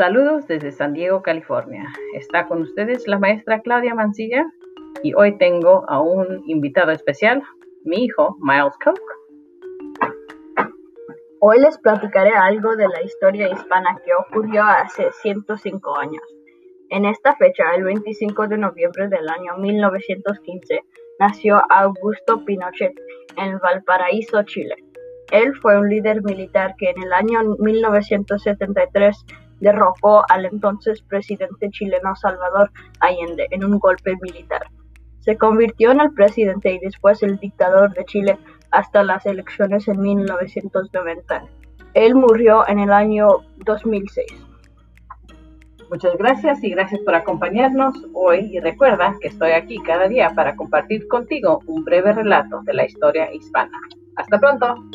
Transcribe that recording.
Saludos desde San Diego, California. Está con ustedes la maestra Claudia Mancilla y hoy tengo a un invitado especial, mi hijo Miles Cook. Hoy les platicaré algo de la historia hispana que ocurrió hace 105 años. En esta fecha, el 25 de noviembre del año 1915, nació Augusto Pinochet en Valparaíso, Chile. Él fue un líder militar que en el año 1973 derrocó al entonces presidente chileno Salvador Allende en un golpe militar. Se convirtió en el presidente y después el dictador de Chile hasta las elecciones en 1990. Él murió en el año 2006. Muchas gracias y gracias por acompañarnos hoy y recuerda que estoy aquí cada día para compartir contigo un breve relato de la historia hispana. Hasta pronto.